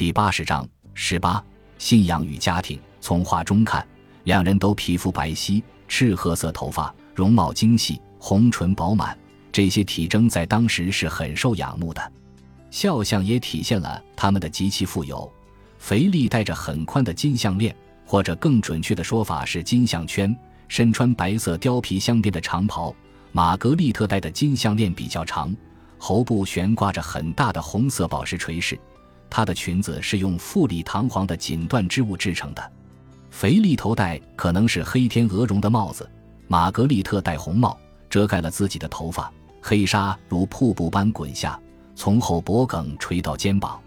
第八十章十八信仰与家庭。从画中看，两人都皮肤白皙，赤褐色头发，容貌精细，红唇饱满。这些体征在当时是很受仰慕的。肖像也体现了他们的极其富有。肥力戴着很宽的金项链，或者更准确的说法是金项圈，身穿白色貂皮镶边的长袍。玛格丽特戴的金项链比较长，喉部悬挂着很大的红色宝石垂饰。她的裙子是用富丽堂皇的锦缎织物制成的。肥力头戴可能是黑天鹅绒的帽子，玛格丽特戴红帽，遮盖了自己的头发，黑纱如瀑布般滚下，从后脖梗垂到肩膀。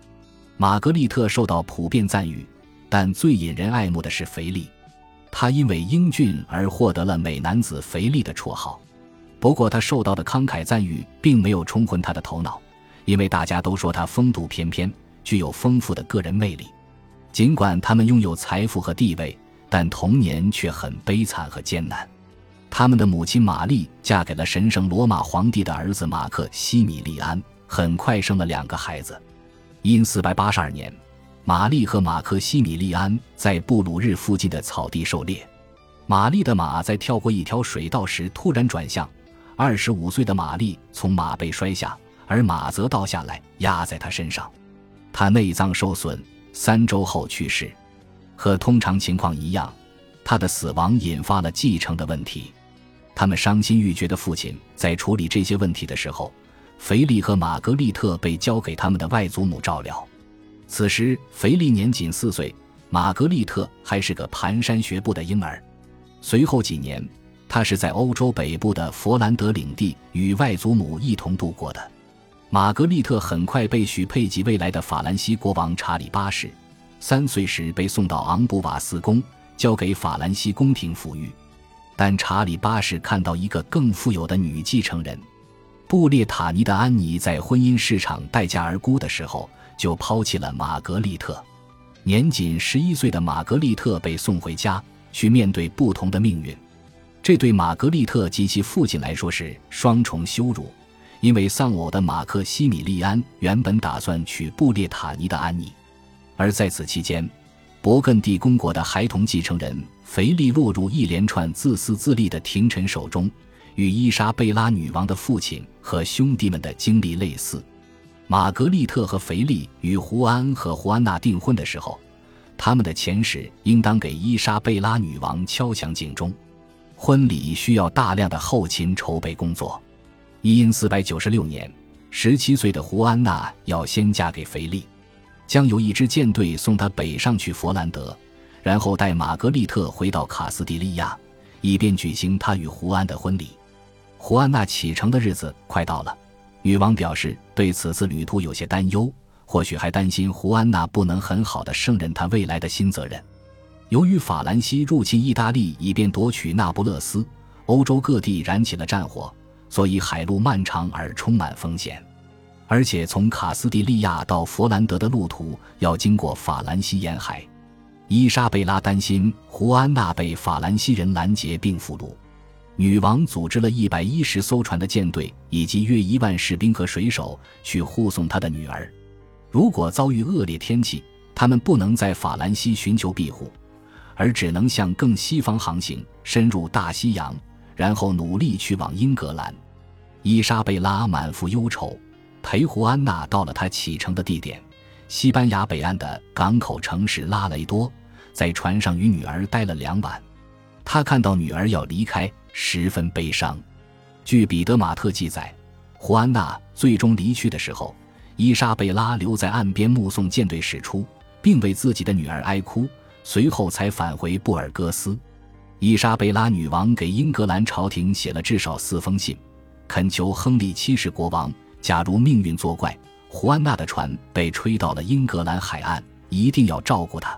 玛格丽特受到普遍赞誉，但最引人爱慕的是肥力，他因为英俊而获得了“美男子肥力”的绰号。不过，他受到的慷慨赞誉并没有冲昏他的头脑，因为大家都说他风度翩翩，具有丰富的个人魅力。尽管他们拥有财富和地位，但童年却很悲惨和艰难。他们的母亲玛丽嫁给了神圣罗马皇帝的儿子马克西米利安，很快生了两个孩子。因四百八十二年，玛丽和马克西米利安在布鲁日附近的草地狩猎。玛丽的马在跳过一条水道时突然转向，二十五岁的玛丽从马背摔下，而马则倒下来压在她身上。他内脏受损，三周后去世。和通常情况一样，他的死亡引发了继承的问题。他们伤心欲绝的父亲在处理这些问题的时候。腓力和玛格丽特被交给他们的外祖母照料。此时，腓力年仅四岁，玛格丽特还是个蹒跚学步的婴儿。随后几年，他是在欧洲北部的佛兰德领地与外祖母一同度过的。玛格丽特很快被许配给未来的法兰西国王查理八世，三岁时被送到昂布瓦斯宫，交给法兰西宫廷抚育。但查理八世看到一个更富有的女继承人。布列塔尼的安妮在婚姻市场待价而沽的时候，就抛弃了玛格丽特。年仅十一岁的玛格丽特被送回家，去面对不同的命运。这对玛格丽特及其父亲来说是双重羞辱，因为丧偶的马克西米利安原本打算娶布列塔尼的安妮，而在此期间，勃艮第公国的孩童继承人腓力落入一连串自私自利的廷臣手中。与伊莎贝拉女王的父亲和兄弟们的经历类似，玛格丽特和腓力与胡安和胡安娜订婚的时候，他们的前世应当给伊莎贝拉女王敲响警钟。婚礼需要大量的后勤筹备工作。因四百九十六年，十七岁的胡安娜要先嫁给腓力，将有一支舰队送她北上去佛兰德，然后带玛格丽特回到卡斯蒂利亚，以便举行她与胡安的婚礼。胡安娜启程的日子快到了，女王表示对此次旅途有些担忧，或许还担心胡安娜不能很好的胜任她未来的新责任。由于法兰西入侵意大利以便夺取那不勒斯，欧洲各地燃起了战火，所以海路漫长而充满风险，而且从卡斯蒂利亚到佛兰德的路途要经过法兰西沿海。伊莎贝拉担心胡安娜被法兰西人拦截并俘虏。女王组织了一百一十艘船的舰队，以及约一万士兵和水手去护送她的女儿。如果遭遇恶劣天气，他们不能在法兰西寻求庇护，而只能向更西方航行，深入大西洋，然后努力去往英格兰。伊莎贝拉满腹忧愁，陪胡安娜到了她启程的地点——西班牙北岸的港口城市拉雷多，在船上与女儿待了两晚。他看到女儿要离开。十分悲伤。据彼得马特记载，胡安娜最终离去的时候，伊莎贝拉留在岸边目送舰队驶出，并为自己的女儿哀哭，随后才返回布尔戈斯。伊莎贝拉女王给英格兰朝廷写了至少四封信，恳求亨利七世国王，假如命运作怪，胡安娜的船被吹到了英格兰海岸，一定要照顾她。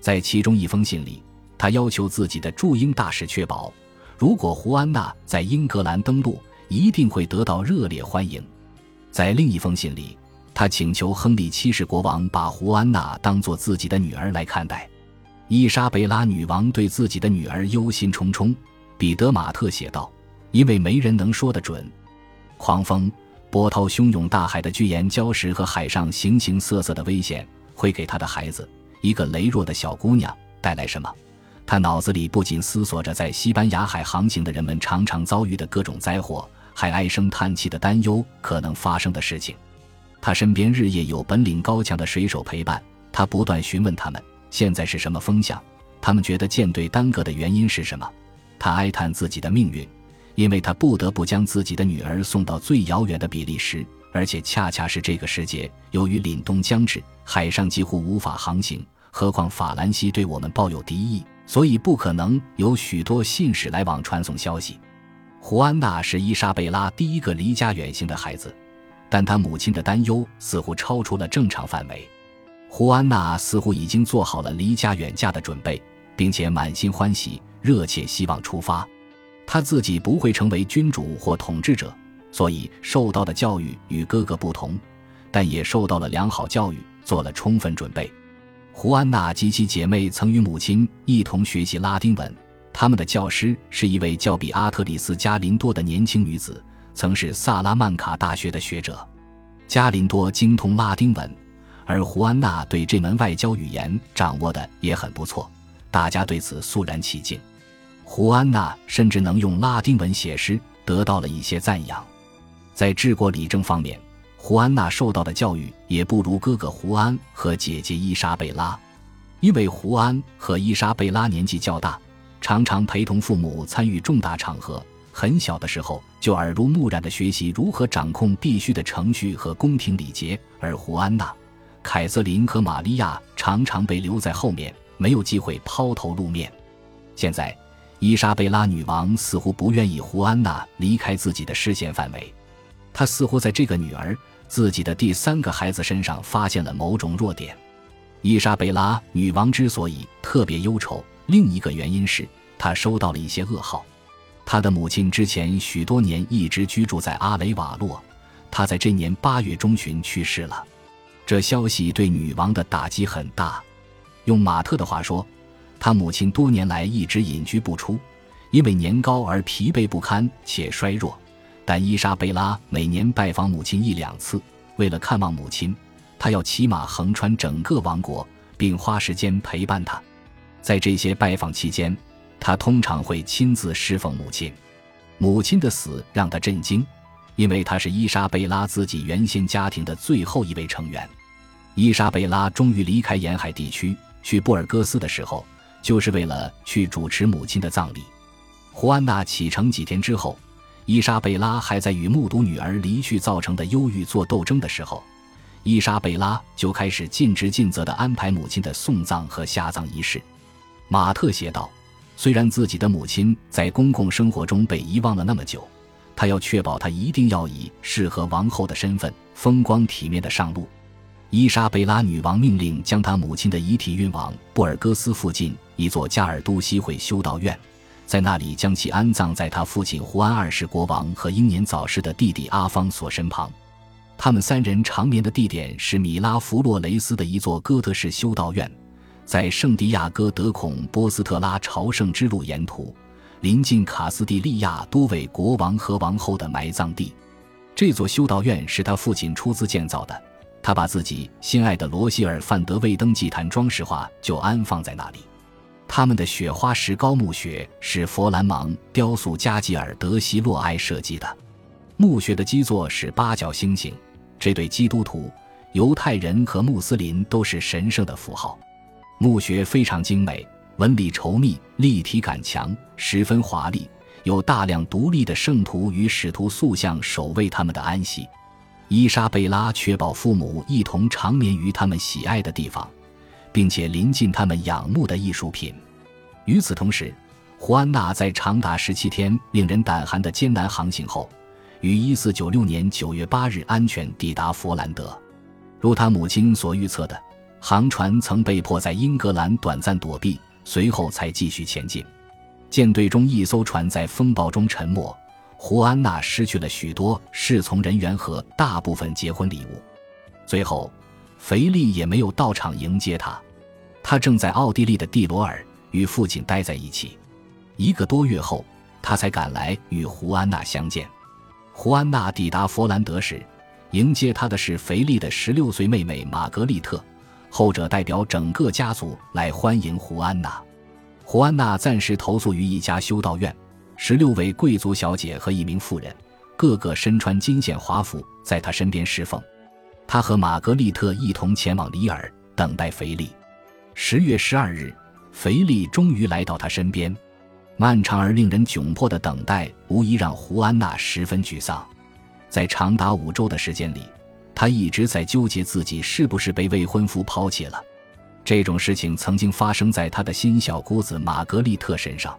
在其中一封信里，他要求自己的驻英大使确保。如果胡安娜在英格兰登陆，一定会得到热烈欢迎。在另一封信里，他请求亨利七世国王把胡安娜当作自己的女儿来看待。伊莎贝拉女王对自己的女儿忧心忡忡。彼得马特写道：“因为没人能说得准，狂风、波涛汹涌、大海的巨岩礁石和海上形形色色的危险，会给他的孩子一个羸弱的小姑娘带来什么？他脑子里不仅思索着在西班牙海航行的人们常常遭遇的各种灾祸，还唉声叹气的担忧可能发生的事情。他身边日夜有本领高强的水手陪伴，他不断询问他们现在是什么风向，他们觉得舰队耽搁的原因是什么。他哀叹自己的命运，因为他不得不将自己的女儿送到最遥远的比利时，而且恰恰是这个时节，由于凛冬将至，海上几乎无法航行。何况法兰西对我们抱有敌意。所以不可能有许多信使来往传送消息。胡安娜是伊莎贝拉第一个离家远行的孩子，但她母亲的担忧似乎超出了正常范围。胡安娜似乎已经做好了离家远嫁的准备，并且满心欢喜，热切希望出发。她自己不会成为君主或统治者，所以受到的教育与哥哥不同，但也受到了良好教育，做了充分准备。胡安娜及其姐妹曾与母亲一同学习拉丁文，他们的教师是一位叫比阿特里斯·加林多的年轻女子，曾是萨拉曼卡大学的学者。加林多精通拉丁文，而胡安娜对这门外交语言掌握的也很不错，大家对此肃然起敬。胡安娜甚至能用拉丁文写诗，得到了一些赞扬。在治国理政方面。胡安娜受到的教育也不如哥哥胡安和姐姐伊莎贝拉，因为胡安和伊莎贝拉年纪较大，常常陪同父母参与重大场合。很小的时候就耳濡目染地学习如何掌控必须的程序和宫廷礼节，而胡安娜、凯瑟琳和玛利亚常常被留在后面，没有机会抛头露面。现在，伊莎贝拉女王似乎不愿意胡安娜离开自己的视线范围，她似乎在这个女儿。自己的第三个孩子身上发现了某种弱点。伊莎贝拉女王之所以特别忧愁，另一个原因是她收到了一些噩耗。她的母亲之前许多年一直居住在阿雷瓦洛，她在这年八月中旬去世了。这消息对女王的打击很大。用马特的话说，他母亲多年来一直隐居不出，因为年高而疲惫不堪且衰弱。但伊莎贝拉每年拜访母亲一两次，为了看望母亲，她要骑马横穿整个王国，并花时间陪伴她。在这些拜访期间，她通常会亲自侍奉母亲。母亲的死让她震惊，因为她是伊莎贝拉自己原先家庭的最后一位成员。伊莎贝拉终于离开沿海地区去布尔戈斯的时候，就是为了去主持母亲的葬礼。胡安娜启程几天之后。伊莎贝拉还在与目睹女儿离去造成的忧郁做斗争的时候，伊莎贝拉就开始尽职尽责地安排母亲的送葬和下葬仪式。马特写道：“虽然自己的母亲在公共生活中被遗忘了那么久，他要确保她一定要以适合王后的身份，风光体面的上路。”伊莎贝拉女王命令将她母亲的遗体运往布尔戈斯附近一座加尔都西会修道院。在那里将其安葬在她父亲胡安二世国王和英年早逝的弟弟阿方索身旁。他们三人长眠的地点是米拉弗洛雷斯的一座哥特式修道院，在圣地亚哥德孔波斯特拉朝圣之路沿途，临近卡斯蒂利亚多位国王和王后的埋葬地。这座修道院是他父亲出资建造的，他把自己心爱的罗希尔范德魏登祭坛装饰画就安放在那里。他们的雪花石膏墓穴是佛兰芒雕塑家吉尔德西洛埃设计的，墓穴的基座是八角星形，这对基督徒、犹太人和穆斯林都是神圣的符号。墓穴非常精美，纹理稠密，立体感强，十分华丽，有大量独立的圣徒与使徒塑像守卫他们的安息。伊莎贝拉确保父母一同长眠于他们喜爱的地方。并且临近他们仰慕的艺术品。与此同时，胡安娜在长达十七天令人胆寒的艰难航行后，于一四九六年九月八日安全抵达佛兰德。如他母亲所预测的，航船曾被迫在英格兰短暂躲避，随后才继续前进。舰队中一艘船在风暴中沉没，胡安娜失去了许多侍从人员和大部分结婚礼物。最后，腓力也没有到场迎接他。他正在奥地利的蒂罗尔与父亲待在一起，一个多月后，他才赶来与胡安娜相见。胡安娜抵达佛兰德时，迎接他的是腓力的十六岁妹妹玛格丽特，后者代表整个家族来欢迎胡安娜。胡安娜暂时投宿于一家修道院，十六位贵族小姐和一名妇人，个个身穿金线华服，在她身边侍奉。她和玛格丽特一同前往里尔，等待腓力。十月十二日，腓力终于来到她身边。漫长而令人窘迫的等待，无疑让胡安娜十分沮丧。在长达五周的时间里，她一直在纠结自己是不是被未婚夫抛弃了。这种事情曾经发生在她的新小姑子玛格丽特身上。